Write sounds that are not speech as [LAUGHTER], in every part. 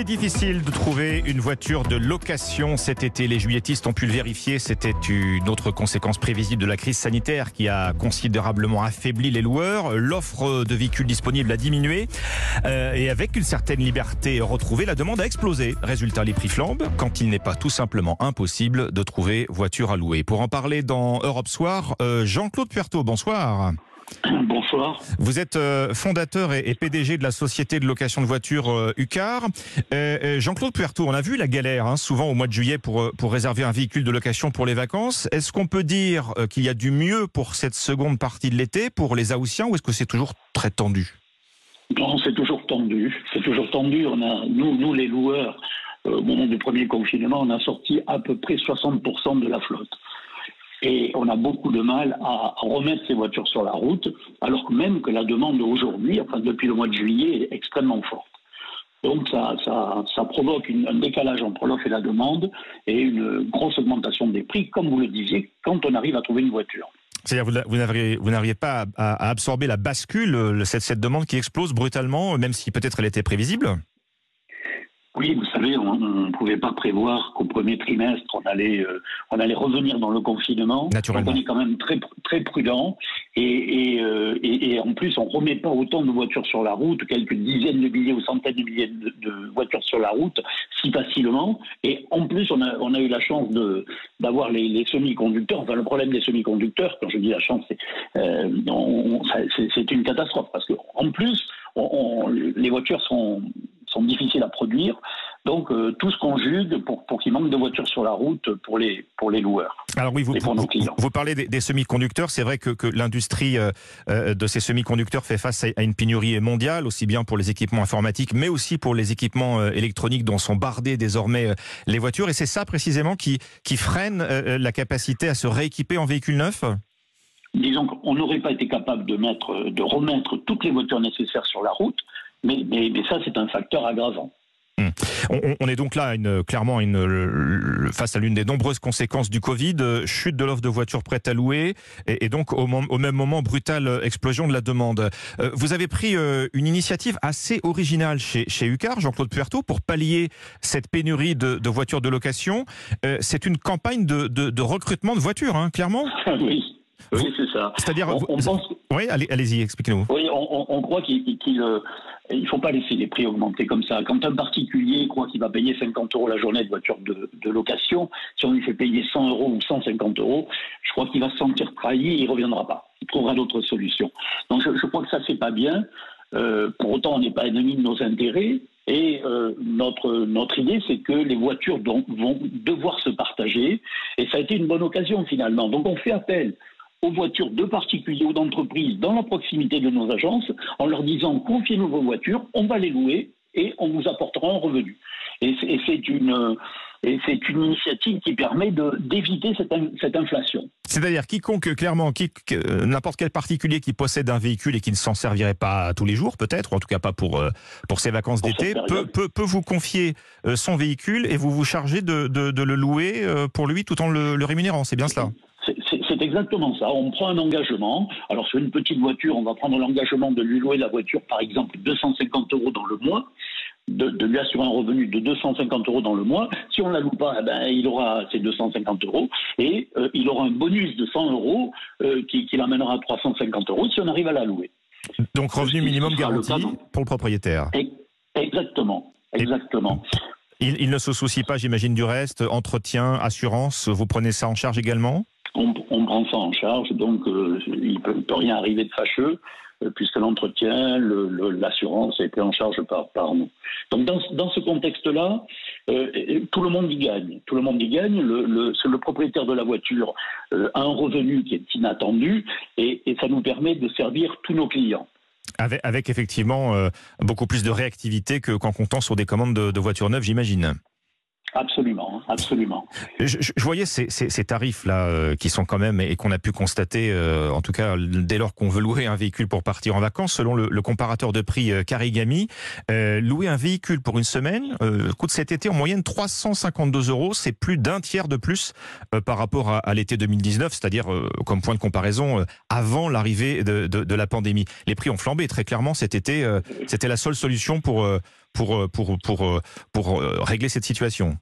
est difficile de trouver une voiture de location cet été. Les juilletistes ont pu le vérifier. C'était une autre conséquence prévisible de la crise sanitaire qui a considérablement affaibli les loueurs. L'offre de véhicules disponibles a diminué. Euh, et avec une certaine liberté retrouvée, la demande a explosé. Résultat, les prix flambent quand il n'est pas tout simplement impossible de trouver voiture à louer. Pour en parler dans Europe Soir, euh, Jean-Claude Puerto, bonsoir. [COUGHS] Bonsoir. Vous êtes euh, fondateur et, PDG de la société de location de voitures euh, UCAR. Euh, Jean-Claude Puerto, on a vu la galère hein, souvent au mois de juillet pour, pour réserver un véhicule de location pour les vacances. Est-ce qu'on peut dire qu'il y a du mieux pour cette seconde partie de l'été pour les Aoussiens ou est-ce que c'est toujours très tendu? Non, c'est toujours tendu. C'est toujours tendu. On a, nous, nous les loueurs, au moment du premier confinement, on a sorti à peu près 60% de la flotte. Et on a beaucoup de mal à remettre ces voitures sur la route, alors que même que la demande aujourd'hui, enfin depuis le mois de juillet, est extrêmement forte. Donc ça, ça, provoque un décalage entre l'offre et la demande et une grosse augmentation des prix, comme vous le disiez, quand on arrive à trouver une voiture. C'est-à-dire vous, vous n'arriez pas à, absorber la bascule, cette demande qui explose brutalement, même si peut-être elle était prévisible? Oui, vous savez, on ne pouvait pas prévoir qu'au premier trimestre, on allait, euh, on allait revenir dans le confinement. Naturellement. Donc on est quand même très, très prudent. Et, et, euh, et, et en plus, on ne remet pas autant de voitures sur la route, quelques dizaines de milliers ou centaines de milliers de, voitures sur la route, si facilement. Et en plus, on a, on a eu la chance d'avoir les, les semi-conducteurs. Enfin, le problème des semi-conducteurs, quand je dis la chance, c'est euh, une catastrophe. Parce qu'en plus, on, les voitures sont sont difficiles à produire. Donc euh, tout se conjugue pour, pour qu'il manque de voitures sur la route pour les, pour les loueurs. Alors oui, vous, vous, parlez des, semi-conducteurs. C'est vrai que, que l'industrie euh, euh, de ces semi-conducteurs fait face à une pénurie mondiale, aussi bien pour les équipements informatiques, mais aussi pour les équipements électroniques dont sont bardées désormais les voitures. Et c'est ça précisément qui, qui freine la capacité à se rééquiper en véhicules neufs Disons qu'on n'aurait pas été capable de, mettre, de remettre toutes les voitures nécessaires sur la route mais, mais, ça, c'est un facteur aggravant. Hmm. On, est donc là une, clairement une, face à l'une des nombreuses conséquences du Covid, chute de l'offre de voitures prêtes à louer et, donc au, au, même moment brutale explosion de la demande. Euh, vous avez pris euh, une initiative assez originale chez, chez UCAR, Jean-Claude Puerto, pour pallier cette pénurie de, voitures de location. Euh, c'est une campagne de, de, recrutement de voitures, hein, clairement [LAUGHS] Oui. Oui, c'est ça. C'est-à-dire, oui, allez, allez-y, expliquez-nous. Oui, on, on croit qu'il il ne faut pas laisser les prix augmenter comme ça. Quand un particulier croit qu'il va payer 50 euros la journée de voiture de, location, si on lui fait payer 100 euros ou 150 euros, je crois qu'il va se sentir trahi et il ne reviendra pas. Il trouvera d'autres solutions. Donc je, crois que ça, c'est pas bien. Euh, pour autant, on n'est pas ennemi de nos intérêts. Et euh, notre, notre idée, c'est que les voitures vont devoir se partager. Et ça a été une bonne occasion finalement. Donc on fait appel aux voitures de particuliers ou d'entreprises dans la proximité de nos agences en leur disant confiez-nous vos voitures, on va les louer et on vous apportera un revenu. Et c'est une, initiative qui permet d'éviter cette, cette, inflation. C'est-à-dire quiconque, clairement, qui, n'importe quel particulier qui possède un véhicule et qui ne s'en servirait pas tous les jours, peut-être, ou en tout cas pas pour, euh, pour ses vacances d'été, peut, peut, peut, vous confier euh, son véhicule et vous vous chargez de, de, de le louer euh, pour lui tout en le, le rémunérant. C'est bien cela c'est exactement ça. On prend un engagement. Alors sur une petite voiture, on va prendre l'engagement de lui louer la voiture, par exemple, 250 euros dans le mois. De, lui assurer un revenu de 250 euros dans le mois. Si on ne la loue pas, eh ben, il aura ses 250 euros et euh, il aura un bonus de 100 euros euh, qui, l'amènera à 350 euros si on arrive à la louer. Donc revenu minimum garanti pour le propriétaire. Exactement, exactement. Il, il, ne se soucie pas, j'imagine, du reste, entretien, assurance, vous prenez ça en charge également? On, prend ça en charge, donc euh, il ne peut, rien arriver de fâcheux, euh, puisque l'entretien, l'assurance a été en charge par, nous. Donc dans, ce contexte-là, euh, tout le monde y gagne. Tout le monde y gagne. Le, le propriétaire de la voiture a un revenu qui est inattendu, et, ça nous permet de servir tous nos clients. Avec, effectivement beaucoup plus de réactivité qu'en comptant sur des commandes de voitures neuves, j'imagine. Absolument, absolument. Je, voyais ces, tarifs-là euh, qui sont quand même, et qu'on a pu constater, euh, en tout cas dès lors qu'on veut louer un véhicule pour partir en vacances, selon le, comparateur de prix euh, Carigami, louer un véhicule pour une semaine coûte cet été en moyenne 352 euros, c'est plus d'un tiers de plus par rapport à, l'été 2019, c'est-à-dire comme point de comparaison avant l'arrivée de, de, la pandémie. Les prix ont flambé très clairement cet été, c'était la seule solution pour, pour, pour, pour, pour régler cette situation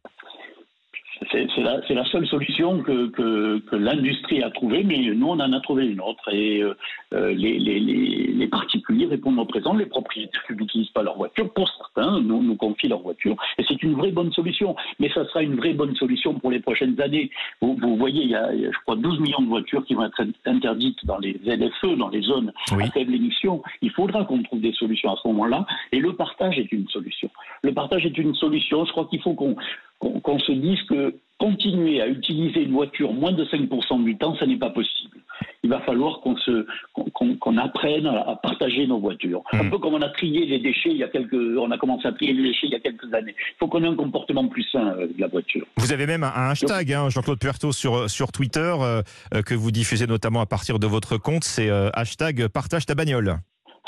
la, la, seule solution que, que, que l'industrie a trouvée, mais nous, on en a trouvé une autre. Et euh, euh les, les, les, particuliers répondent au présent. Les propriétaires n'utilisent pas leur voiture. Pour certains, nous, nous confient leur voiture. Et c'est une vraie bonne solution. Mais ça sera une vraie bonne solution pour les prochaines années. Vous, vous voyez, il y a, je crois, 12 millions de voitures qui vont être interdites dans les ZFE, dans les zones à faible émission. Il faudra qu'on trouve des solutions à ce moment-là. Et le partage est une solution. Le partage est une solution. Je crois qu'il faut qu'on qu'on se dise que continuer à utiliser une voiture moins de 5% du temps, ça n'est pas possible. Il va falloir qu'on se, qu'on, apprenne à partager nos voitures. Un hmm. peu comme on a trié les déchets il y a quelques, on a commencé à trier les déchets il y a quelques années. Il faut qu'on ait un comportement plus sain euh, de la voiture. Vous avez même un hashtag, hein, Jean-Claude Puerto, sur, sur Twitter, euh, euh, que vous diffusez notamment à partir de votre compte, c'est hashtag partage ta bagnole.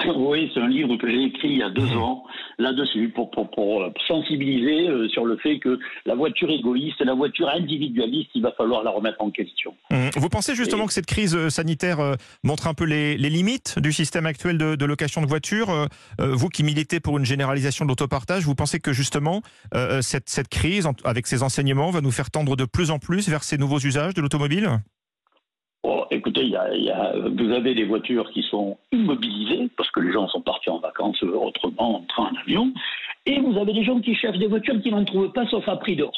[COUGHS] Oui, c'est un livre que j'ai écrit il y a deux mmh. ans là-dessus pour, pour, euh, sensibiliser euh, sur le fait que la voiture égoïste et la voiture individualiste, il va falloir la remettre en question. Mmh. Vous pensez justement que cette crise euh, sanitaire montre un peu les, limites du système actuel de, location de voitures Vous qui militez pour une généralisation de l'autopartage, vous pensez que justement cette, cette crise, avec ses enseignements, va nous faire tendre de plus en plus vers ces nouveaux usages de l'automobile? Oh, vous avez des voitures qui sont immobilisées parce que les gens sont partis en vacances autrement, en train, en avion, et vous avez des gens qui cherchent des voitures qui n'en trouvent pas sauf à prix d'or.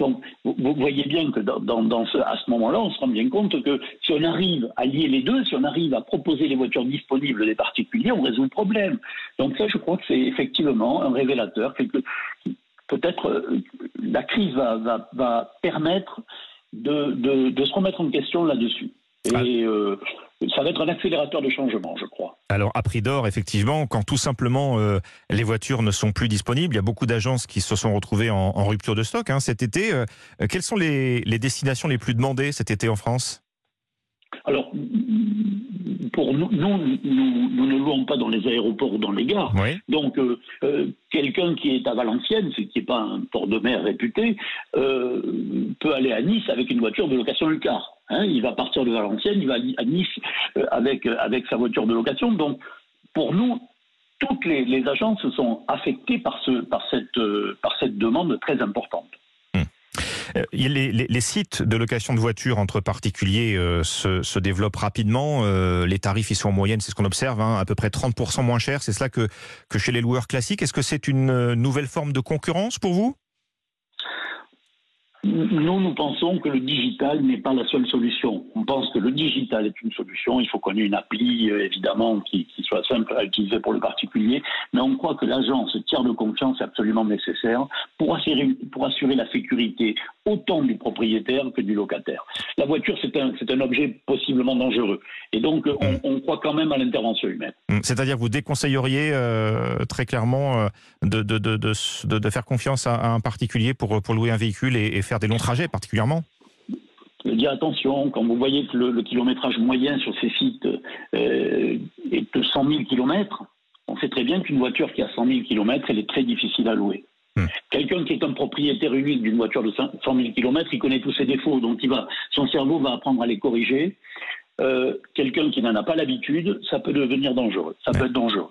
Donc, vous, voyez bien que dans, ce, à ce moment-là, on se rend bien compte que si on arrive à lier les deux, si on arrive à proposer les voitures disponibles des particuliers, on résout le problème. Donc ça, je crois que c'est effectivement un révélateur. Peut-être euh, la crise va, permettre de se remettre en question là-dessus. Et ah. euh, ça va être un accélérateur de changement, je crois. Alors, à prix d'or, effectivement, quand tout simplement euh, les voitures ne sont plus disponibles, il y a beaucoup d'agences qui se sont retrouvées en, rupture de stock hein, cet été. Euh, quelles sont les, les, destinations les plus demandées cet été en France? Alors, pour nous, nous, nous, ne louons pas dans les aéroports ou dans les gares. Donc, quelqu'un qui est à Valenciennes, ce qui n'est pas un port de mer réputé, peut aller à Nice avec une voiture de location Lucar. Hein, il va partir de Valenciennes, il va à Nice avec, avec sa voiture de location. Donc, pour nous, toutes les, les agences sont affectées par, ce, par, cette, par cette demande très importante. Euh, les, sites de location de voitures entre particuliers euh, se, développent rapidement. Euh, les tarifs, ils sont en moyenne, c'est ce qu'on observe, hein, à peu près 30% moins cher. C'est cela que, que chez les loueurs classiques. Est-ce que c'est une nouvelle forme de concurrence pour vous? Nous, nous pensons que le digital n'est pas la seule solution. On pense que le digital est une solution. Il faut qu'on ait une appli, euh, évidemment, qui, soit simple à utiliser pour le particulier. Mais on croit que l'agence tiers de confiance est absolument nécessaire pour assurer la sécurité autant du propriétaire que du locataire. La voiture, c'est un, un, objet possiblement dangereux. Et donc, on, mm. on croit quand même à l'intervention humaine. Mm. C'est-à-dire que vous déconseilleriez euh, très clairement euh, de, de, de, de, faire confiance à, un particulier pour, pour louer un véhicule et, et faire des longs trajets particulièrement? Je dis attention, quand vous voyez que le, kilométrage moyen sur ces sites euh, est de 100 000 km, on sait très bien qu'une voiture qui a 100 000 km, elle est très difficile à louer. Hmm. Quelqu'un qui est un propriétaire unique d'une voiture de 100 000 km, il connaît tous ses défauts, donc il va, son cerveau va apprendre à les corriger. Euh, quelqu'un qui n'en a pas l'habitude, ça peut devenir dangereux. Ça peut être dangereux.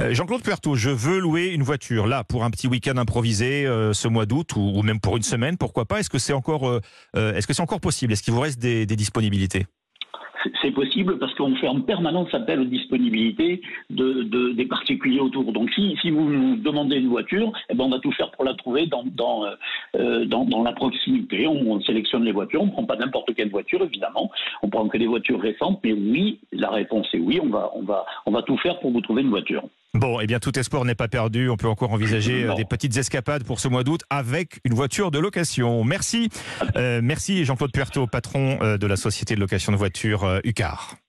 Euh, Jean-Claude Puerto, je veux louer une voiture là pour un petit week-end improvisé euh, ce mois d'août ou, même pour une semaine, pourquoi pas? Est-ce que c'est encore, est-ce que c'est encore possible? Est-ce qu'il vous reste des disponibilités? C'est possible parce qu'on fait en permanence appel aux disponibilités de, des particuliers autour. Donc si, si vous nous demandez une voiture, eh ben on va tout faire pour la trouver dans, dans, euh, dans, dans, la proximité. On, sélectionne les voitures, on ne prend pas n'importe quelle voiture évidemment, on prend que des voitures récentes, mais oui, la réponse est oui, on va, on va, on va tout faire pour vous trouver une voiture. Bon, eh bien, tout espoir n'est pas perdu. On peut encore envisager euh, des petites escapades pour ce mois d'août avec une voiture de location. Merci. Euh, merci Jean-Claude Puerto, patron de la société de location de voitures UCAR.